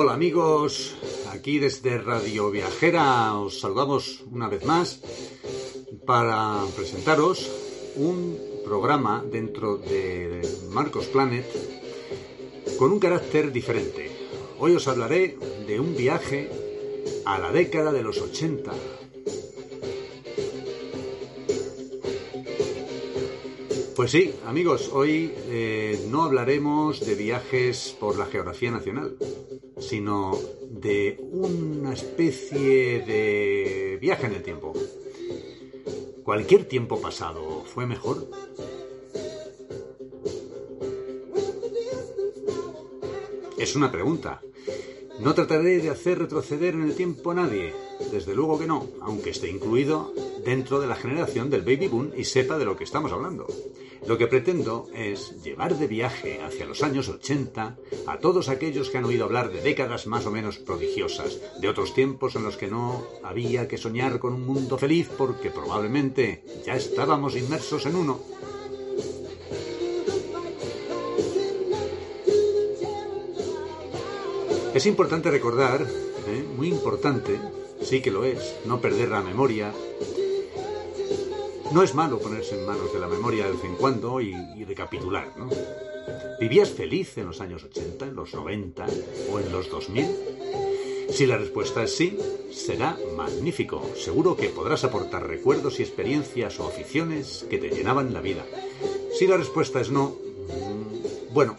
Hola amigos, aquí desde Radio Viajera os saludamos una vez más para presentaros un programa dentro de Marcos Planet con un carácter diferente. Hoy os hablaré de un viaje a la década de los 80. Pues sí, amigos, hoy eh, no hablaremos de viajes por la geografía nacional, sino de una especie de viaje en el tiempo. ¿Cualquier tiempo pasado fue mejor? Es una pregunta. No trataré de hacer retroceder en el tiempo a nadie, desde luego que no, aunque esté incluido dentro de la generación del baby boom y sepa de lo que estamos hablando. Lo que pretendo es llevar de viaje hacia los años 80 a todos aquellos que han oído hablar de décadas más o menos prodigiosas, de otros tiempos en los que no había que soñar con un mundo feliz porque probablemente ya estábamos inmersos en uno. Es importante recordar, ¿eh? muy importante, sí que lo es, no perder la memoria. No es malo ponerse en manos de la memoria de vez en cuando y, y recapitular, ¿no? ¿Vivías feliz en los años 80, en los 90 o en los 2000? Si la respuesta es sí, será magnífico. Seguro que podrás aportar recuerdos y experiencias o aficiones que te llenaban la vida. Si la respuesta es no, mm, bueno,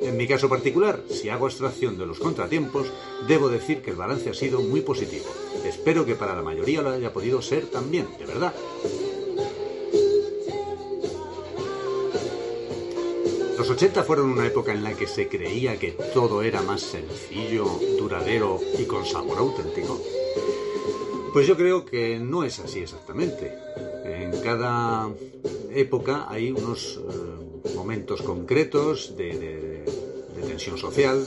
en mi caso particular, si hago extracción de los contratiempos, debo decir que el balance ha sido muy positivo. Espero que para la mayoría lo haya podido ser también, de verdad. Los 80 fueron una época en la que se creía que todo era más sencillo, duradero y con sabor auténtico. Pues yo creo que no es así exactamente. En cada época hay unos eh, momentos concretos de, tensión social,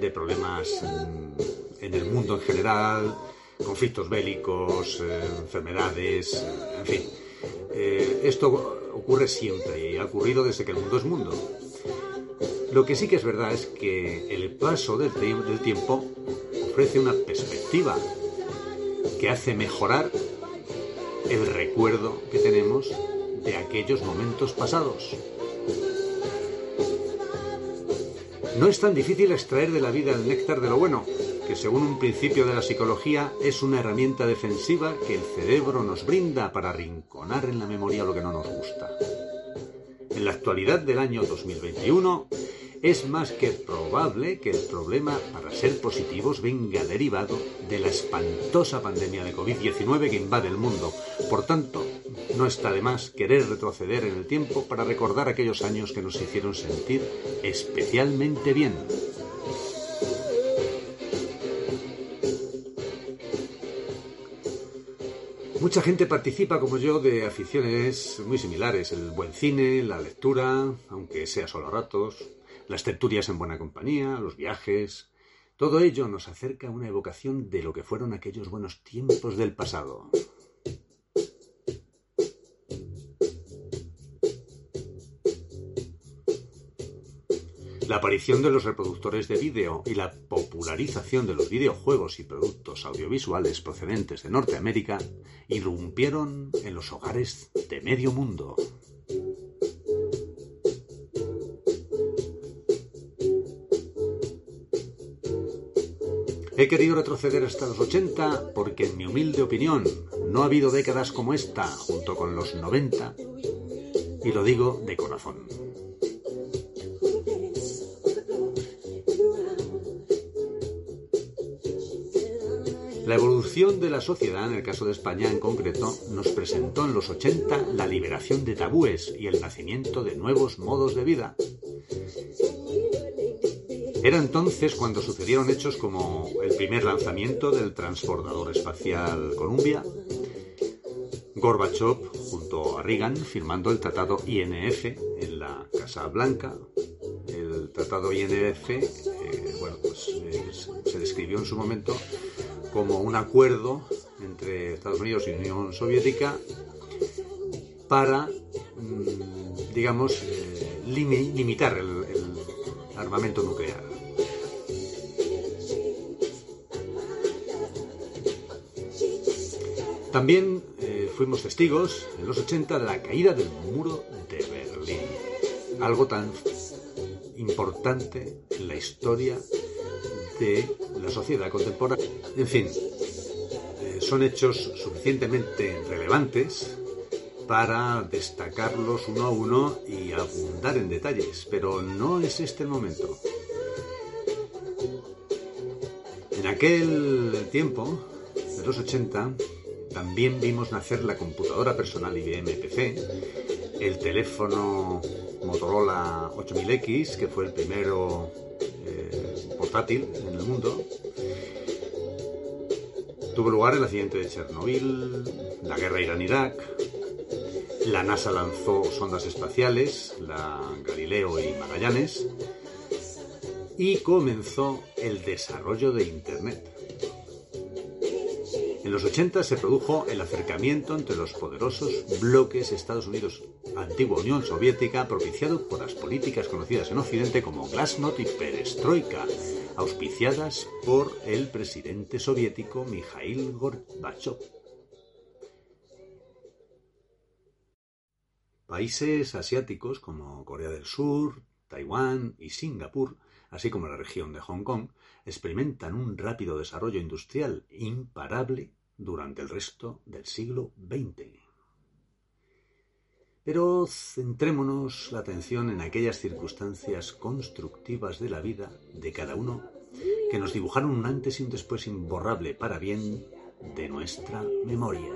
de problemas en, en, el mundo en general, conflictos bélicos, eh, enfermedades, en fin. Eh, esto ocurre siempre y ha ocurrido desde que el mundo es mundo. Lo que sí que es verdad es que el paso del, del tiempo ofrece una perspectiva que hace mejorar el recuerdo que tenemos de aquellos momentos pasados. No es tan difícil extraer de la vida el néctar de lo bueno, que según un principio de la psicología es una herramienta defensiva que el cerebro nos brinda para rinconar en la memoria lo que no nos gusta. En la actualidad del año 2021, es más que probable que el problema para ser positivos venga derivado de la espantosa pandemia de COVID-19 que invade el mundo. Por tanto, no está de más querer retroceder en el tiempo para recordar aquellos años que nos hicieron sentir especialmente bien. Mucha gente participa, como yo, de aficiones muy similares. El buen cine, la lectura, aunque sea solo a ratos, las tertulias en buena compañía, los viajes. Todo ello nos acerca a una evocación de lo que fueron aquellos buenos tiempos del pasado. La aparición de los reproductores de vídeo y la popularización de los videojuegos y productos audiovisuales procedentes de Norteamérica irrumpieron en los hogares de medio mundo. He querido retroceder hasta los 80 porque, en mi humilde opinión, no ha habido décadas como esta junto con los 90 y lo digo de corazón. La evolución de la sociedad, en el caso de España en concreto, nos presentó en los 80 la liberación de tabúes y el nacimiento de nuevos modos de vida. Era entonces cuando sucedieron hechos como el primer lanzamiento del transbordador espacial Columbia, Gorbachev junto a Reagan firmando el tratado INF en la Casa Blanca. El tratado INF, eh, bueno, pues se describió en su momento como un acuerdo entre Estados Unidos y Unión Soviética para, mm, digamos, eh, limitar el armamento nuclear. También eh, fuimos testigos en los 80 de la caída del muro de Berlín, algo tan importante en la historia de la sociedad contemporánea. En fin, eh, son hechos suficientemente relevantes para destacarlos uno a uno y abundar en detalles, pero no es este el momento. En aquel tiempo, de los 80, también vimos nacer la computadora personal IBM PC, el teléfono Motorola 8000X, que fue el primero eh, portátil en el mundo. Tuvo lugar el accidente de Chernobyl, la guerra Irán-Irak, la NASA lanzó sondas espaciales, la Galileo y Magallanes, y comenzó el desarrollo de Internet. En los 80 se produjo el acercamiento entre los poderosos bloques Estados Unidos, antigua Unión Soviética, propiciado por las políticas conocidas en Occidente como Glasnost y Perestroika, auspiciadas por el presidente soviético Mikhail Gorbachev. Países asiáticos como Corea del Sur, Taiwán y Singapur, así como la región de Hong Kong, experimentan un rápido desarrollo industrial imparable durante el resto del siglo XX. Pero centrémonos la atención en aquellas circunstancias constructivas de la vida de cada uno que nos dibujaron un antes y un después imborrable para bien de nuestra memoria.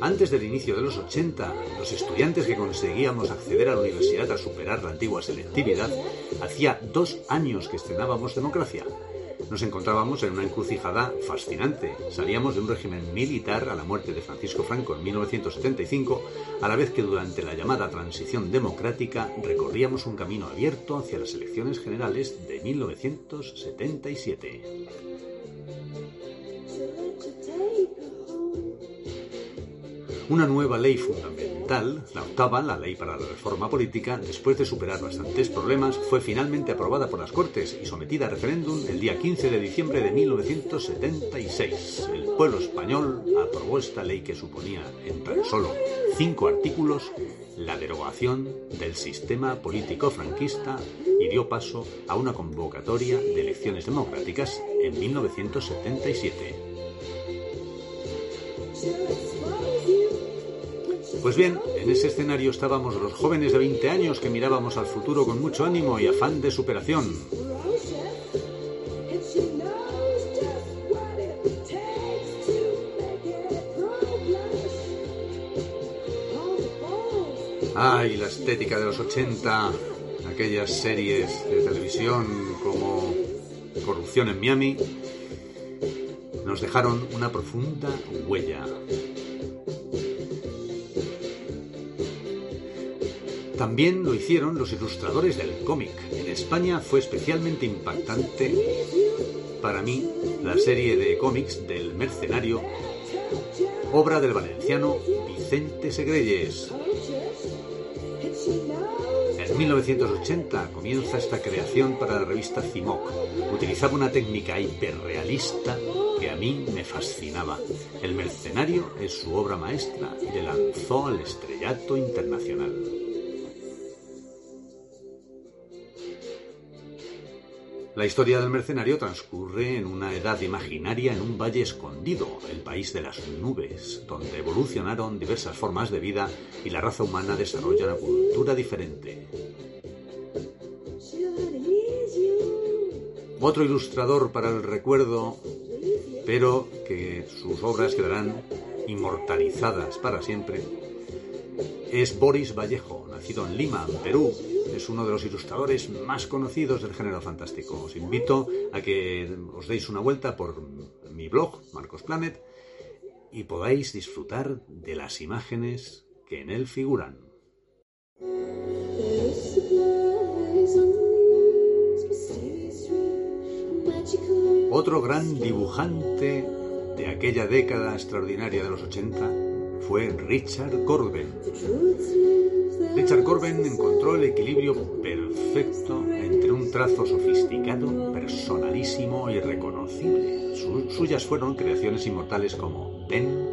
Antes del inicio de los 80, los estudiantes que conseguíamos acceder a la universidad al superar la antigua selectividad, hacía dos años que estrenábamos democracia. Nos encontrábamos en una encrucijada fascinante. Salíamos de un régimen militar a la muerte de Francisco Franco en 1975, a la vez que durante la llamada transición democrática recorríamos un camino abierto hacia las elecciones generales de 1977. Una nueva ley fundamental, la octava, la ley para la reforma política, después de superar bastantes problemas, fue finalmente aprobada por las Cortes y sometida a referéndum el día 15 de diciembre de 1976. El pueblo español aprobó esta ley que suponía, en tan solo cinco artículos, la derogación del sistema político franquista y dio paso a una convocatoria de elecciones democráticas en 1977. Pues bien, en ese escenario estábamos los jóvenes de 20 años que mirábamos al futuro con mucho ánimo y afán de superación. Ay, la estética de los 80, aquellas series de televisión como Corrupción en Miami, nos dejaron una profunda huella. También lo hicieron los ilustradores del cómic. En España fue especialmente impactante para mí la serie de cómics del Mercenario, obra del valenciano Vicente Segreyes. En 1980 comienza esta creación para la revista Cimoc. Utilizaba una técnica hiperrealista que a mí me fascinaba. El Mercenario es su obra maestra y le lanzó al estrellato internacional. La historia del mercenario transcurre en una edad imaginaria en un valle escondido, el país de las nubes, donde evolucionaron diversas formas de vida y la raza humana desarrolla una cultura diferente. Otro ilustrador para el recuerdo, pero que sus obras quedarán inmortalizadas para siempre, es Boris Vallejo, nacido en Lima, Perú. Es uno de los ilustradores más conocidos del género fantástico. Os invito a que os deis una vuelta por mi blog, Marcos Planet, y podáis disfrutar de las imágenes que en él figuran. Otro gran dibujante de aquella década extraordinaria de los 80 fue Richard Corben. Richard Corben encontró el equilibrio perfecto entre un trazo sofisticado, personalísimo y reconocible. suyas fueron creaciones inmortales como Ben,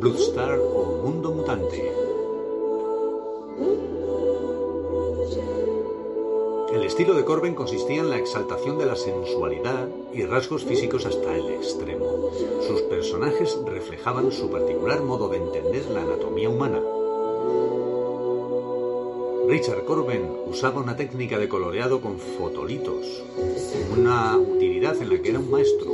Bloodstar o Mundo Mutante. El estilo de Corben consistía en la exaltación de la sensualidad y rasgos físicos hasta el extremo. Sus personajes reflejaban su particular modo de entender la anatomía humana. Richard Corben usaba una técnica de coloreado con fotolitos, una utilidad en la que era un maestro.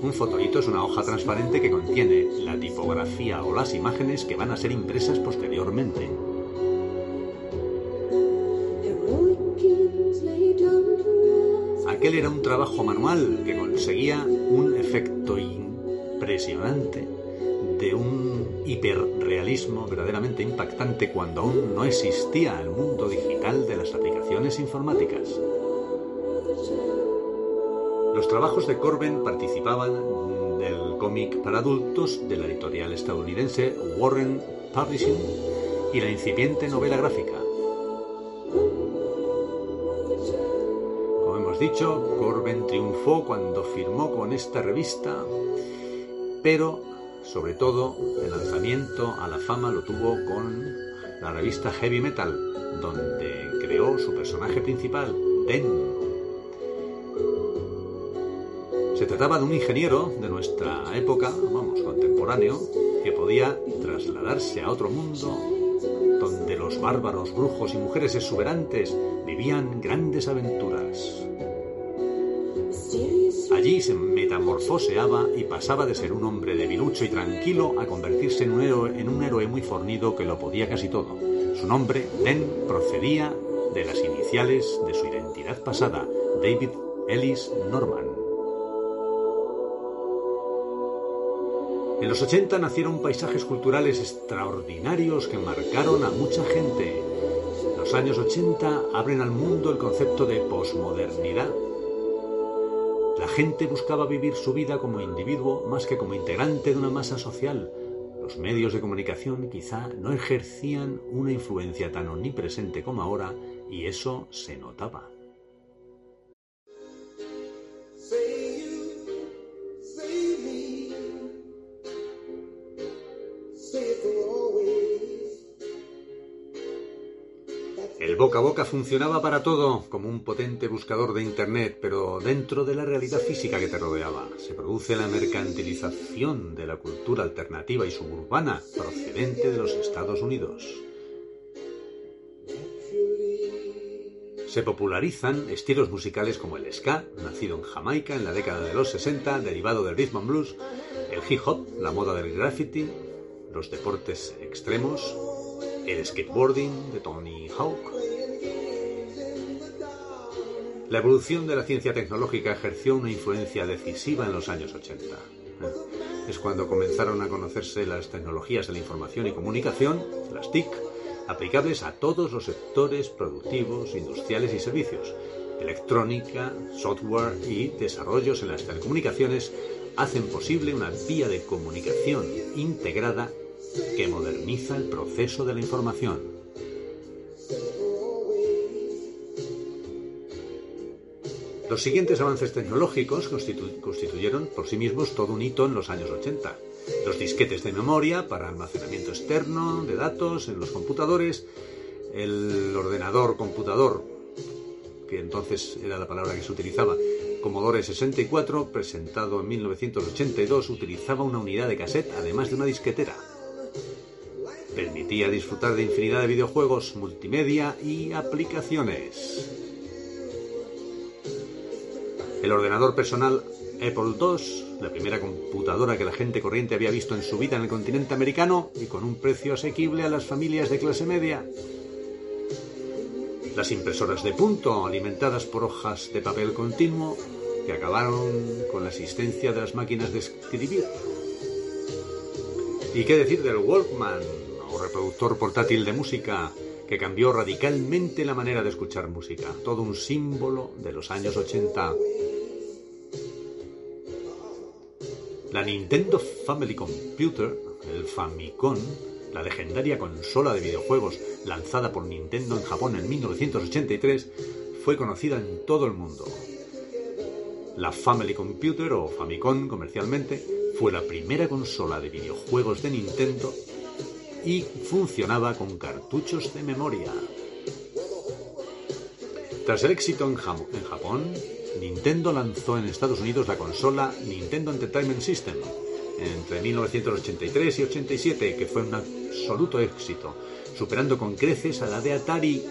Un fotolito es una hoja transparente que contiene la tipografía o las imágenes que van a ser impresas posteriormente. Aquel era un trabajo manual que conseguía un efecto impresionante de un hiperrealismo verdaderamente impactante cuando aún no existía el mundo digital de las aplicaciones informáticas. Los trabajos de Corben participaban del cómic para adultos de la editorial estadounidense Warren Publishing y la incipiente novela gráfica. dicho, Corben triunfó cuando firmó con esta revista, pero sobre todo el lanzamiento a la fama lo tuvo con la revista Heavy Metal, donde creó su personaje principal, Ben. Se trataba de un ingeniero de nuestra época, vamos, contemporáneo, que podía trasladarse a otro mundo donde los bárbaros, brujos y mujeres exuberantes vivían grandes aventuras. Se metamorfoseaba y pasaba de ser un hombre debilucho y tranquilo a convertirse en un, héroe, en un héroe muy fornido que lo podía casi todo. Su nombre, Den, procedía de las iniciales de su identidad pasada, David Ellis Norman. En los 80 nacieron paisajes culturales extraordinarios que marcaron a mucha gente. Los años 80 abren al mundo el concepto de posmodernidad gente buscaba vivir su vida como individuo más que como integrante de una masa social. Los medios de comunicación quizá no ejercían una influencia tan omnipresente como ahora y eso se notaba. Boca a boca funcionaba para todo, como un potente buscador de Internet, pero dentro de la realidad física que te rodeaba. Se produce la mercantilización de la cultura alternativa y suburbana procedente de los Estados Unidos. Se popularizan estilos musicales como el ska, nacido en Jamaica en la década de los 60, derivado del rhythm and blues, el hip hop, la moda del graffiti, los deportes extremos, el skateboarding de Tony Hawk, la evolución de la ciencia tecnológica ejerció una influencia decisiva en los años 80. Es cuando comenzaron a conocerse las tecnologías de la información y comunicación, las TIC, aplicables a todos los sectores productivos, industriales y servicios. Electrónica, software y desarrollos en las telecomunicaciones hacen posible una vía de comunicación integrada que moderniza el proceso de la información. Los siguientes avances tecnológicos constituyeron por sí mismos todo un hito en los años 80. Los disquetes de memoria para almacenamiento externo de datos en los computadores, el ordenador computador, que entonces era la palabra que se utilizaba, Commodore 64, presentado en 1982, utilizaba una unidad de cassette además de una disquetera. Permitía disfrutar de infinidad de videojuegos, multimedia y aplicaciones. El ordenador personal Apple II, la primera computadora que la gente corriente había visto en su vida en el continente americano y con un precio asequible a las familias de clase media. Las impresoras de punto, alimentadas por hojas de papel continuo, que acabaron con la existencia de las máquinas de escribir. ¿Y qué decir del Walkman, o reproductor portátil de música, que cambió radicalmente la manera de escuchar música? Todo un símbolo de los años 80. La Nintendo Family Computer, el Famicom, la legendaria consola de videojuegos lanzada por Nintendo en Japón en 1983, fue conocida en todo el mundo. La Family Computer o Famicom comercialmente fue la primera consola de videojuegos de Nintendo y funcionaba con cartuchos de memoria. Tras el éxito en, Japón, Nintendo lanzó en Estados Unidos la consola Nintendo Entertainment System entre 1983 y 87, que fue un absoluto éxito, superando con creces a la de Atari.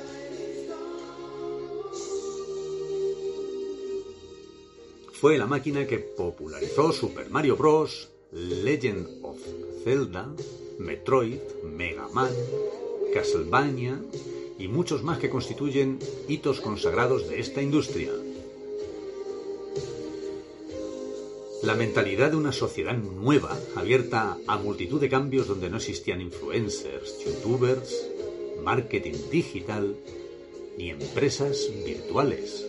Fue la máquina que popularizó Super Mario Bros., Legend of Zelda, Metroid, Mega Man, Castlevania y muchos más que constituyen hitos consagrados de esta industria. La mentalidad de una sociedad nueva, abierta a multitud de cambios donde no existían influencers, youtubers, marketing digital ni empresas virtuales.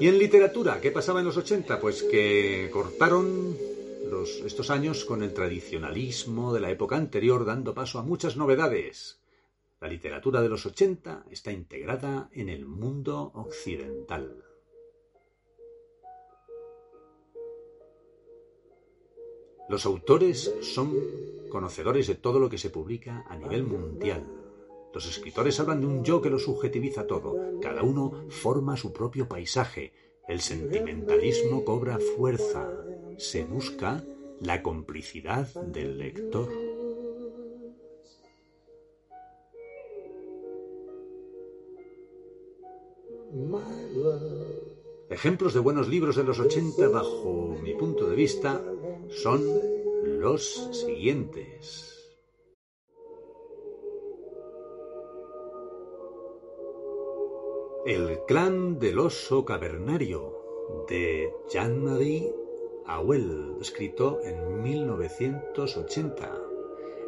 ¿Y en literatura? ¿Qué pasaba en los 80? Pues que cortaron estos años con el tradicionalismo de la época anterior, dando paso a muchas novedades. La literatura de los 80 está integrada en el mundo occidental. Los autores son conocedores de todo lo que se publica a nivel mundial. Los escritores hablan de un yo que lo subjetiviza todo. Cada uno forma su propio paisaje. El sentimentalismo cobra fuerza. Se busca la complicidad del lector. Ejemplos de buenos libros de los 80 bajo mi punto de vista son los siguientes. El clan del oso cavernario de Jean-Marie Auel, escrito en 1980.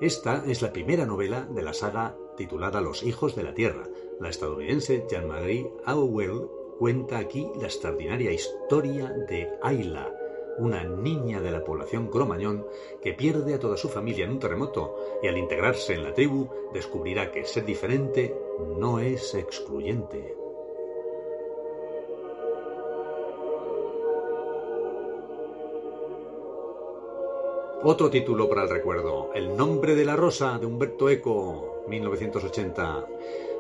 Esta es la primera novela de la saga titulada Los hijos de la tierra. La estadounidense Jean-Marie Auel cuenta aquí la extraordinaria historia de Ayla, una niña de la población cromañón que pierde a toda su familia en un terremoto y al integrarse en la tribu descubrirá que ser diferente no es excluyente. Otro título para el recuerdo, El nombre de la rosa de Humberto Eco, 1980.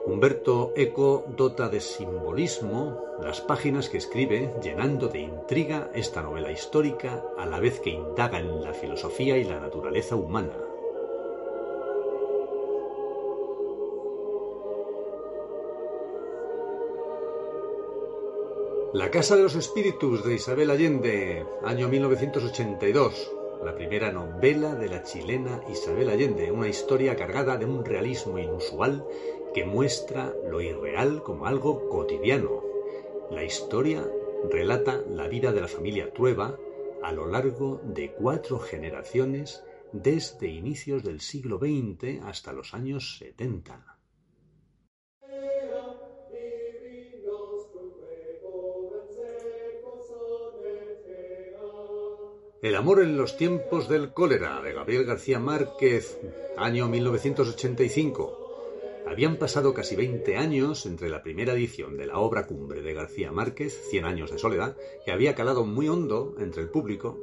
Humberto Eco dota de simbolismo las páginas que escribe, llenando de intriga esta novela histórica a la vez que indaga en la filosofía y la naturaleza humana. La Casa de los Espíritus de Isabel Allende, año 1982 la primera novela de la chilena Isabel Allende, una historia cargada de un realismo inusual que muestra lo irreal como algo cotidiano. La historia relata la vida de la familia Trueba a lo largo de cuatro generaciones desde inicios del siglo XX hasta los años 70. El amor en los tiempos del cólera de Gabriel García Márquez, año 1985. Habían pasado casi 20 años entre la primera edición de la obra cumbre de García Márquez, Cien años de soledad, que había calado muy hondo entre el público.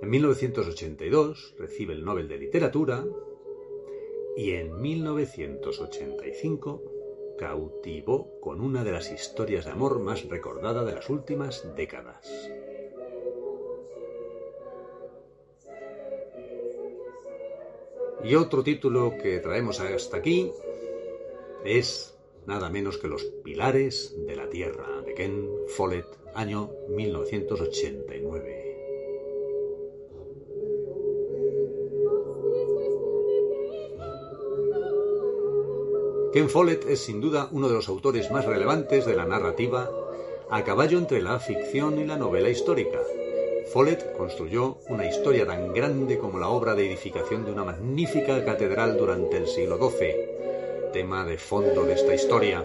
En 1982 recibe el Nobel de Literatura y en 1985 cautivó con una de las historias de amor más recordada de las últimas décadas. Y otro título que traemos hasta aquí es nada menos que Los Pilares de la Tierra, de Ken Follett, año 1989. Ken Follett es sin duda uno de los autores más relevantes de la narrativa a caballo entre la ficción y la novela histórica. Follett construyó una historia tan grande como la obra de edificación de una magnífica catedral durante el siglo XII, tema de fondo de esta historia.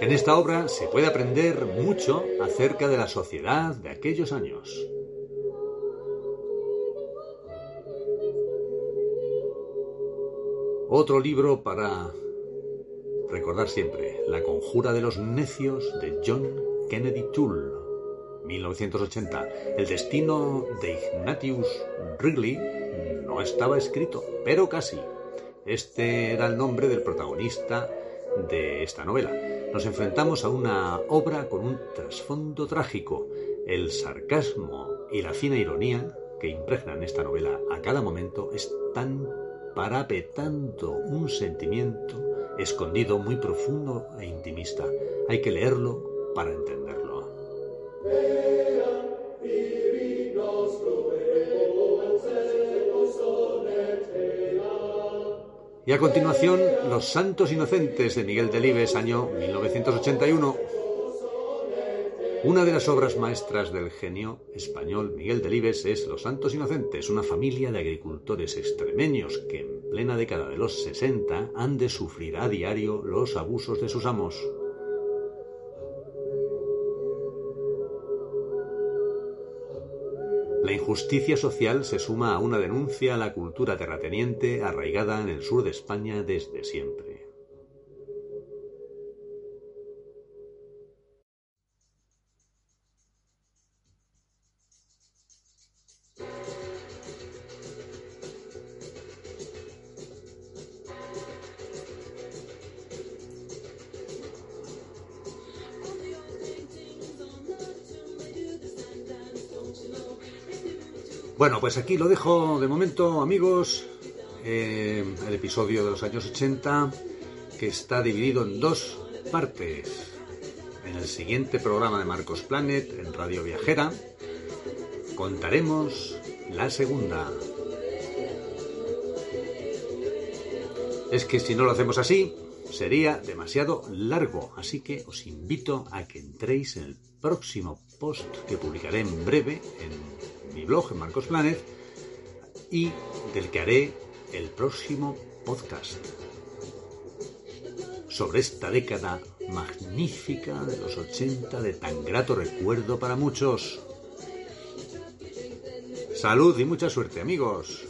En esta obra se puede aprender mucho acerca de la sociedad de aquellos años. Otro libro para recordar siempre, La conjura de los necios de John Kennedy Toole, 1980. El destino de Ignatius Wrigley no estaba escrito, pero casi. Este era el nombre del protagonista de esta novela. Nos enfrentamos a una obra con un trasfondo trágico. El sarcasmo y la fina ironía que impregnan esta novela a cada momento están parapetando un sentimiento escondido muy profundo e intimista. Hay que leerlo para entenderlo. Y a continuación, Los Santos Inocentes de Miguel Delibes, año 1981. Una de las obras maestras del genio español Miguel Delibes es Los Santos Inocentes, una familia de agricultores extremeños que en plena década de los 60 han de sufrir a diario los abusos de sus amos. La injusticia social se suma a una denuncia a la cultura terrateniente arraigada en el sur de España desde siempre. Bueno, pues aquí lo dejo de momento, amigos. Eh, el episodio de los años 80, que está dividido en dos partes. En el siguiente programa de Marcos Planet, en Radio Viajera, contaremos la segunda. Es que si no lo hacemos así, sería demasiado largo, así que os invito a que entréis en el próximo post que publicaré en breve en mi blog en Marcos Planet y del que haré el próximo podcast sobre esta década magnífica de los 80 de tan grato recuerdo para muchos. Salud y mucha suerte amigos.